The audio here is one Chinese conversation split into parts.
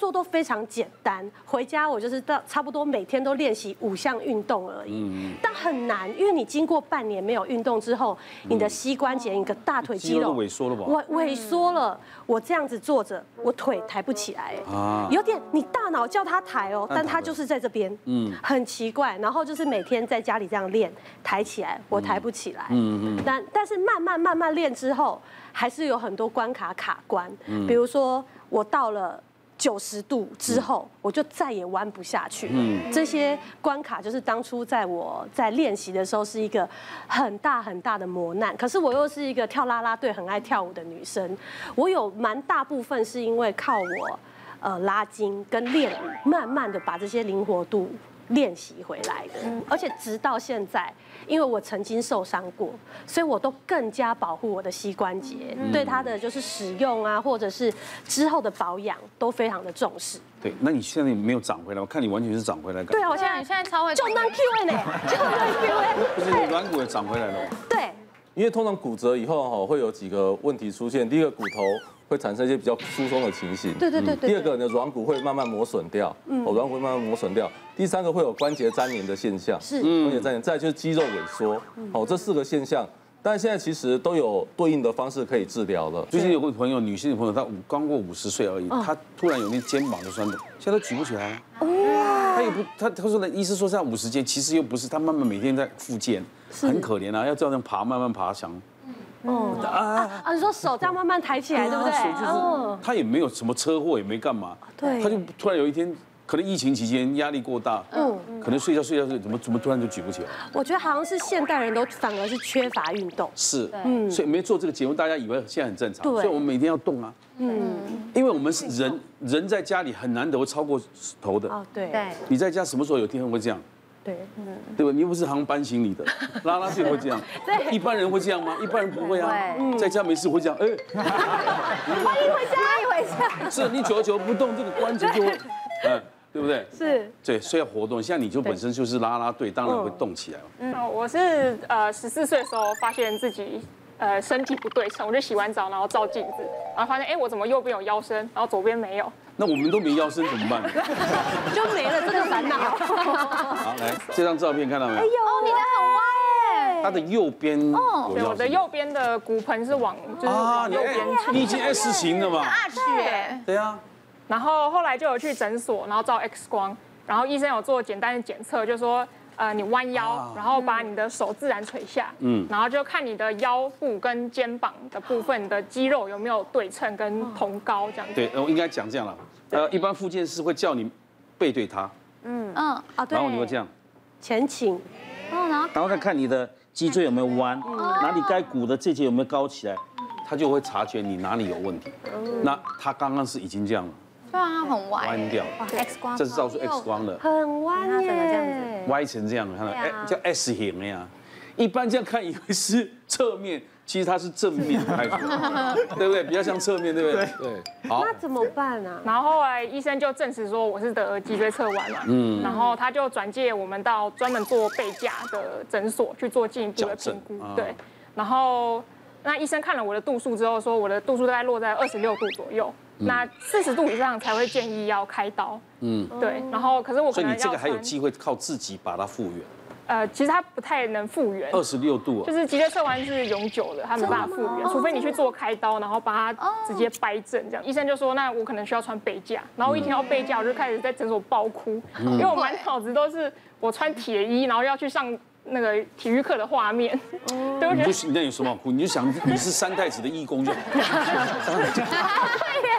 作都非常简单，回家我就是到差不多每天都练习五项运动而已。但很难，因为你经过半年没有运动之后，你的膝关节、你的大腿肌肉萎缩了吧？我萎缩了，我这样子坐着，我腿抬不起来。啊，有点你大脑叫他抬哦，但他就是在这边，嗯，很奇怪。然后就是每天在家里这样练，抬起来，我抬不起来。嗯嗯。但但是慢慢慢慢练之后，还是有很多关卡卡关。嗯。比如说我到了。九十度之后，我就再也弯不下去。嗯，这些关卡就是当初在我在练习的时候是一个很大很大的磨难。可是我又是一个跳啦啦队很爱跳舞的女生，我有蛮大部分是因为靠我呃拉筋跟练舞，慢慢的把这些灵活度。练习回来的，而且直到现在，因为我曾经受伤过，所以我都更加保护我的膝关节，对它的就是使用啊，或者是之后的保养都非常的重视。对，那你现在没有长回来？我看你完全是长回来。对啊，我现在现在超会。就那 Q 呢？就那 Q。不是你软骨也长回来了吗？对。因为通常骨折以后哈，会有几个问题出现。第一个，骨头。会产生一些比较疏松的情形。对对对对。第二个，你的软骨会慢慢磨损掉。嗯。哦，软骨会慢慢磨损掉。第三个会有关节粘连的现象。是。关节粘连，再就是肌肉萎缩。哦，这四个现象，但现在其实都有对应的方式可以治疗了。最近有个朋友，女性的朋友，她刚过五十岁而已，她突然有那肩膀的酸痛，现在都举不起来了。哇。她也不，她她说呢，医生说这样五十肩，其实又不是，她慢慢每天在复健，很可怜啊，要这样爬，慢慢爬墙。哦啊啊！你说手这样慢慢抬起来，对不对？哦，他也没有什么车祸，也没干嘛。对。他就突然有一天，可能疫情期间压力过大，嗯，可能睡觉睡觉睡，怎么怎么突然就举不起来？我觉得好像是现代人都反而是缺乏运动。是，嗯，所以没做这个节目，大家以为现在很正常。对。所以我们每天要动啊。嗯。因为我们是人，人在家里很难得会超过头的。哦，对。对。你在家什么时候有天会这样？对，嗯，对吧？你又不是好像搬行李的，拉拉队会这样，对，一般人会这样吗？一般人不会啊，在家没事会这样，哎，欢迎回家，欢迎回家。是你久而久不动，这个关节就会，嗯，对不对？是，对，所以要活动。像你就本身就是拉拉队，当然会动起来。嗯，我是呃十四岁的时候发现自己呃身体不对称，我就洗完澡然后照镜子，然后发现哎我怎么右边有腰身，然后左边没有。那我们都没腰身怎么办？就没了这个烦恼。好，来这张照片看到没有？哎呦，你的很歪哎。他的右边哦，对，我的右边的骨盆是往就是往右边。你已经 S 型了嘛？是哎。对啊。然后后来就有去诊所，然后照 X 光，然后医生有做简单的检测，就说。呃，你弯腰，然后把你的手自然垂下，嗯，然后就看你的腰部跟肩膀的部分的肌肉有没有对称跟同高这样子。对，我应该讲这样了。呃，一般复健师会叫你背对他，嗯。嗯啊，对。然后你会这样，前倾，然后然后再看你的脊椎有没有弯，哪里该鼓的这节有没有高起来，他就会察觉你哪里有问题。那他刚刚是已经这样了。对啊，很弯，弯掉。X 光，这是照出 X 光的，很弯耶，歪成这样，看到哎，叫 S 型的呀。一般这样看以为是侧面，其实它是正面拍出来，对不对？比较像侧面，对不对？对。好，那怎么办呢？然后后来医生就证实说我是得脊椎侧弯嘛，嗯，然后他就转介我们到专门做背架的诊所去做进一步的评估，对。然后那医生看了我的度数之后说，我的度数大概落在二十六度左右。那四十度以上才会建议要开刀。嗯，对。然后，可是我可能要。所以你这个还有机会靠自己把它复原。呃，其实它不太能复原。二十六度啊。就是脊椎侧弯是永久的，它没办法复原，除非你去做开刀，然后把它直接掰正这样。医生就说，那我可能需要穿背架。然后我一听到背架，我就开始在诊所爆哭，因为我满脑子都是我穿铁衣，然后要去上。那个体育课的画面，对不对？你就那有什么好哭？你就想你是三太子的义工就好。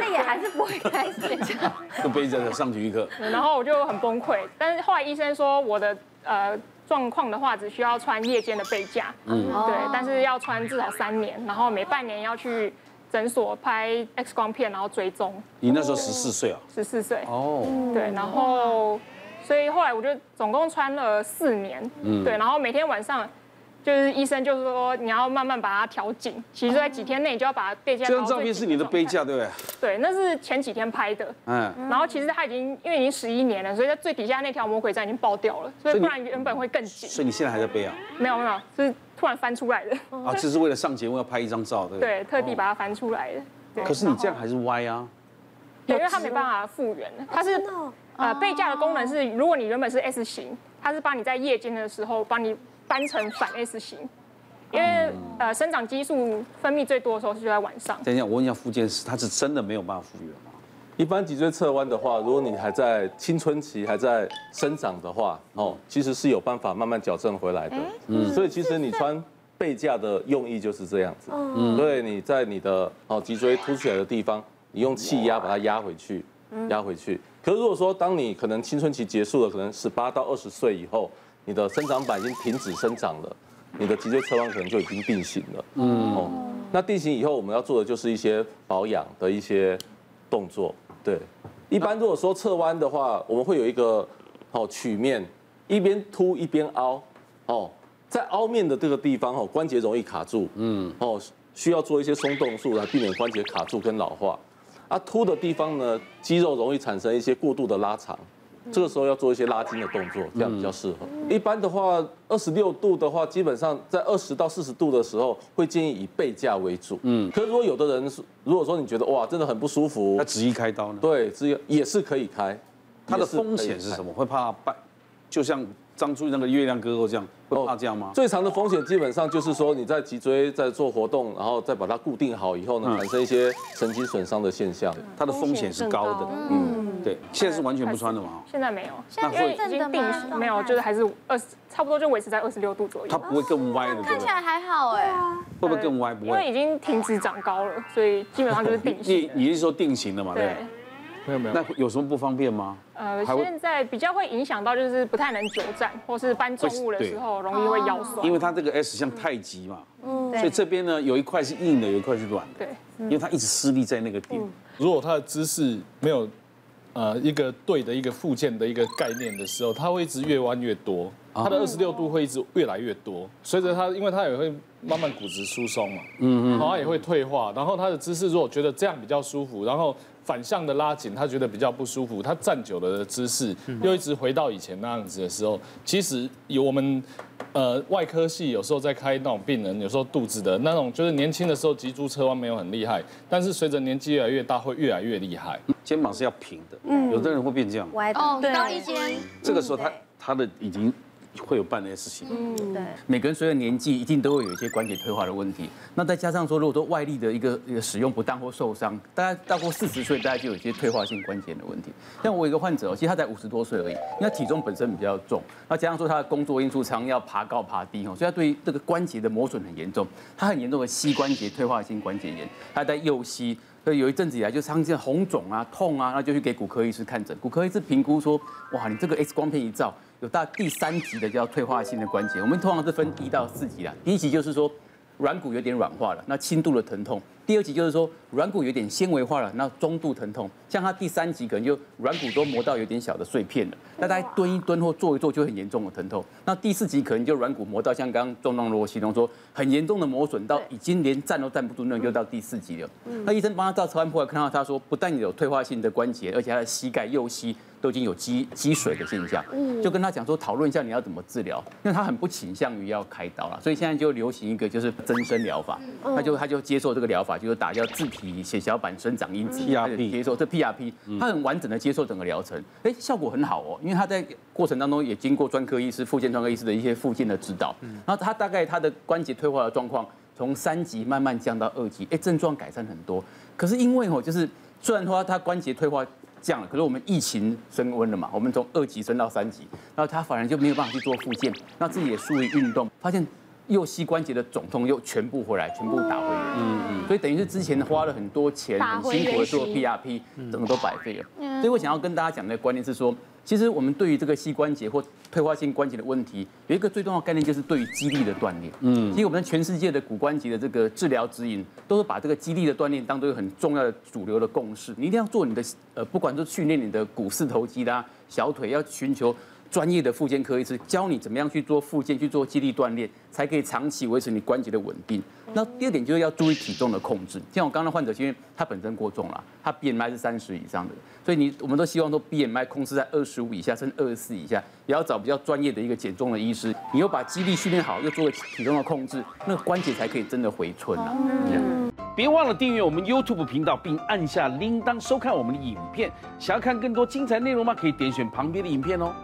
那也还是不会开始。就背着上体育课，然后我就很崩溃。但是后来医生说我的呃状况的话，只需要穿夜间的背架，嗯，对，但是要穿至少三年，然后每半年要去诊所拍 X 光片，然后追踪。你那时候十四岁啊？十四岁。哦。对，然后。所以后来我就总共穿了四年，嗯，对，然后每天晚上就是医生就是说你要慢慢把它调紧，其实在几天内就要把背架。这张照片是你的背架对不对？对，那是前几天拍的，嗯，然后其实它已经因为已经十一年了，所以在最底下那条魔鬼站已经爆掉了，所以不然原本会更紧。所以你现在还在背啊？没有没有，是突然翻出来的。啊，这是为了上节目要拍一张照，对不对？对，特地把它翻出来的。可是你这样还是歪啊？对，因为它没办法复原，它是呃背架的功能是，如果你原本是 S 型，它是帮你在夜间的时候帮你搬成反 S 型，因为呃生长激素分泌最多的时候是就在晚上。等一下，我问一下复健师，他是真的没有办法复原吗？一般脊椎侧弯的话，如果你还在青春期还在生长的话，哦，其实是有办法慢慢矫正回来的。嗯，所以其实你穿背架的用意就是这样子。嗯，所以你在你的哦脊椎凸出来的地方，你用气压把它压回去，压回去。可是如果说当你可能青春期结束了，可能十八到二十岁以后，你的生长板已经停止生长了，你的脊椎侧弯可能就已经定型了。嗯，哦，那定型以后，我们要做的就是一些保养的一些动作。对，一般如果说侧弯的话，我们会有一个哦曲面，一边凸一边凹，哦，在凹面的这个地方哦，关节容易卡住，嗯，哦，需要做一些松动术来避免关节卡住跟老化。啊，凸的地方呢，肌肉容易产生一些过度的拉长。这个时候要做一些拉筋的动作，这样比较适合。一般的话，二十六度的话，基本上在二十到四十度的时候，会建议以背架为主。嗯，可是如果有的人是，如果说你觉得哇，真的很不舒服，那执意开刀呢？对，执意也是可以开。它的风险是什么？会怕半，就像张出那个月亮哥哥这样，会怕这样吗？最长的风险基本上就是说你在脊椎在做活动，然后再把它固定好以后呢，产生一些神经损伤的现象。它的风险是高的。嗯。对，现在是完全不穿的嘛？现在没有，现在因为已经定型，没有，就是还是二十，差不多就维持在二十六度左右。它不会更歪的，看起来还好哎。会不会更歪？不会，因为已经停止长高了，所以基本上就是定型。你你是说定型的嘛？对。没有没有。那有什么不方便吗？呃，现在比较会影响到就是不太能久站，或是搬重物的时候容易会腰酸。因为它这个 S 像太极嘛，嗯，所以这边呢有一块是硬的，有一块是软的。对。因为它一直施力在那个点。如果它的姿势没有。呃，一个对的一个附件的一个概念的时候，它会一直越弯越多，它的二十六度会一直越来越多。随着它，因为它也会慢慢骨质疏松嘛，嗯嗯，然后它也会退化。然后它的姿势如果觉得这样比较舒服，然后反向的拉紧，他觉得比较不舒服，他站久了的姿势又一直回到以前那样子的时候，其实有我们呃外科系有时候在开那种病人，有时候肚子的那种，就是年轻的时候脊柱侧弯没有很厉害，但是随着年纪越来越大，会越来越厉害。肩膀是要平的，嗯，有的人会变这样，歪的，哦，高一肩。这个时候他他的已经会有半 S 型。嗯，对。每个人随着年纪，一定都会有一些关节退化的问题。那再加上说，如果说外力的一个一个使用不当或受伤，大概到过四十岁，大概就有一些退化性关节的问题。像我有一个患者，其实他才五十多岁而已，因为他体重本身比较重，那加上说他的工作因素常要爬高爬低哦，所以他对于这个关节的磨损很严重。他很严重的膝关节退化性关节炎，他在右膝。所以有一阵子以来就常见红肿啊、痛啊，那就去给骨科医师看诊。骨科医师评估说，哇，你这个 X 光片一照，有到第三级的叫退化性的关节。我们通常是分一到四级啦，第一级就是说软骨有点软化了，那轻度的疼痛。第二级就是说软骨有点纤维化了，那中度疼痛。像他第三级可能就软骨都磨到有点小的碎片了，那大家蹲一蹲或坐一坐就很严重的疼痛。那第四级可能就软骨磨到像刚刚壮壮罗西东说很严重的磨损到已经连站都站不住，那就到第四级了。那医生帮他照超音波看到他说不但有退化性的关节，而且他的膝盖右膝都已经有积积水的现象，就跟他讲说讨论一下你要怎么治疗，因为他很不倾向于要开刀了，所以现在就流行一个就是增生疗法，他就他就接受这个疗法。就是打叫自体血小板生长因子，PRP 接受这 PRP，他很完整的接受整个疗程，哎，效果很好哦，因为他在过程当中也经过专科医师、复健专科医师的一些复健的指导，然后他大概他的关节退化的状况从三级慢慢降到二级，哎，症状改善很多。可是因为哦，就是虽然说他关节退化降了，可是我们疫情升温了嘛，我们从二级升到三级，然后他反而就没有办法去做复健，那自己也疏于运动，发现。右膝关节的肿痛又全部回来，全部打回原。嗯嗯，所以等于是之前花了很多钱，很辛苦的做 PRP，整个都白费了。所以我想要跟大家讲的观念是说，其实我们对于这个膝关节或退化性关节的问题，有一个最重要的概念就是对于肌力的锻炼。嗯，其实我们全世界的骨关节的这个治疗指引，都是把这个肌力的锻炼当做一个很重要的主流的共识。你一定要做你的呃，不管是训练你的股四头肌啦、小腿，要寻求。专业的复健科医师教你怎么样去做复健，去做肌力锻炼，才可以长期维持你关节的稳定。那第二点就是要注意体重的控制。像我刚刚的患者，因为他本身过重了，他 BMI 是三十以上的，所以你我们都希望说 BMI 控制在二十五以下，甚至二十四以下，也要找比较专业的一个减重的医师。你又把肌力训练好，又做了体重的控制，那个关节才可以真的回春啊。别忘了订阅我们 YouTube 频道，并按下铃铛收看我们的影片。想要看更多精彩内容吗？可以点选旁边的影片哦。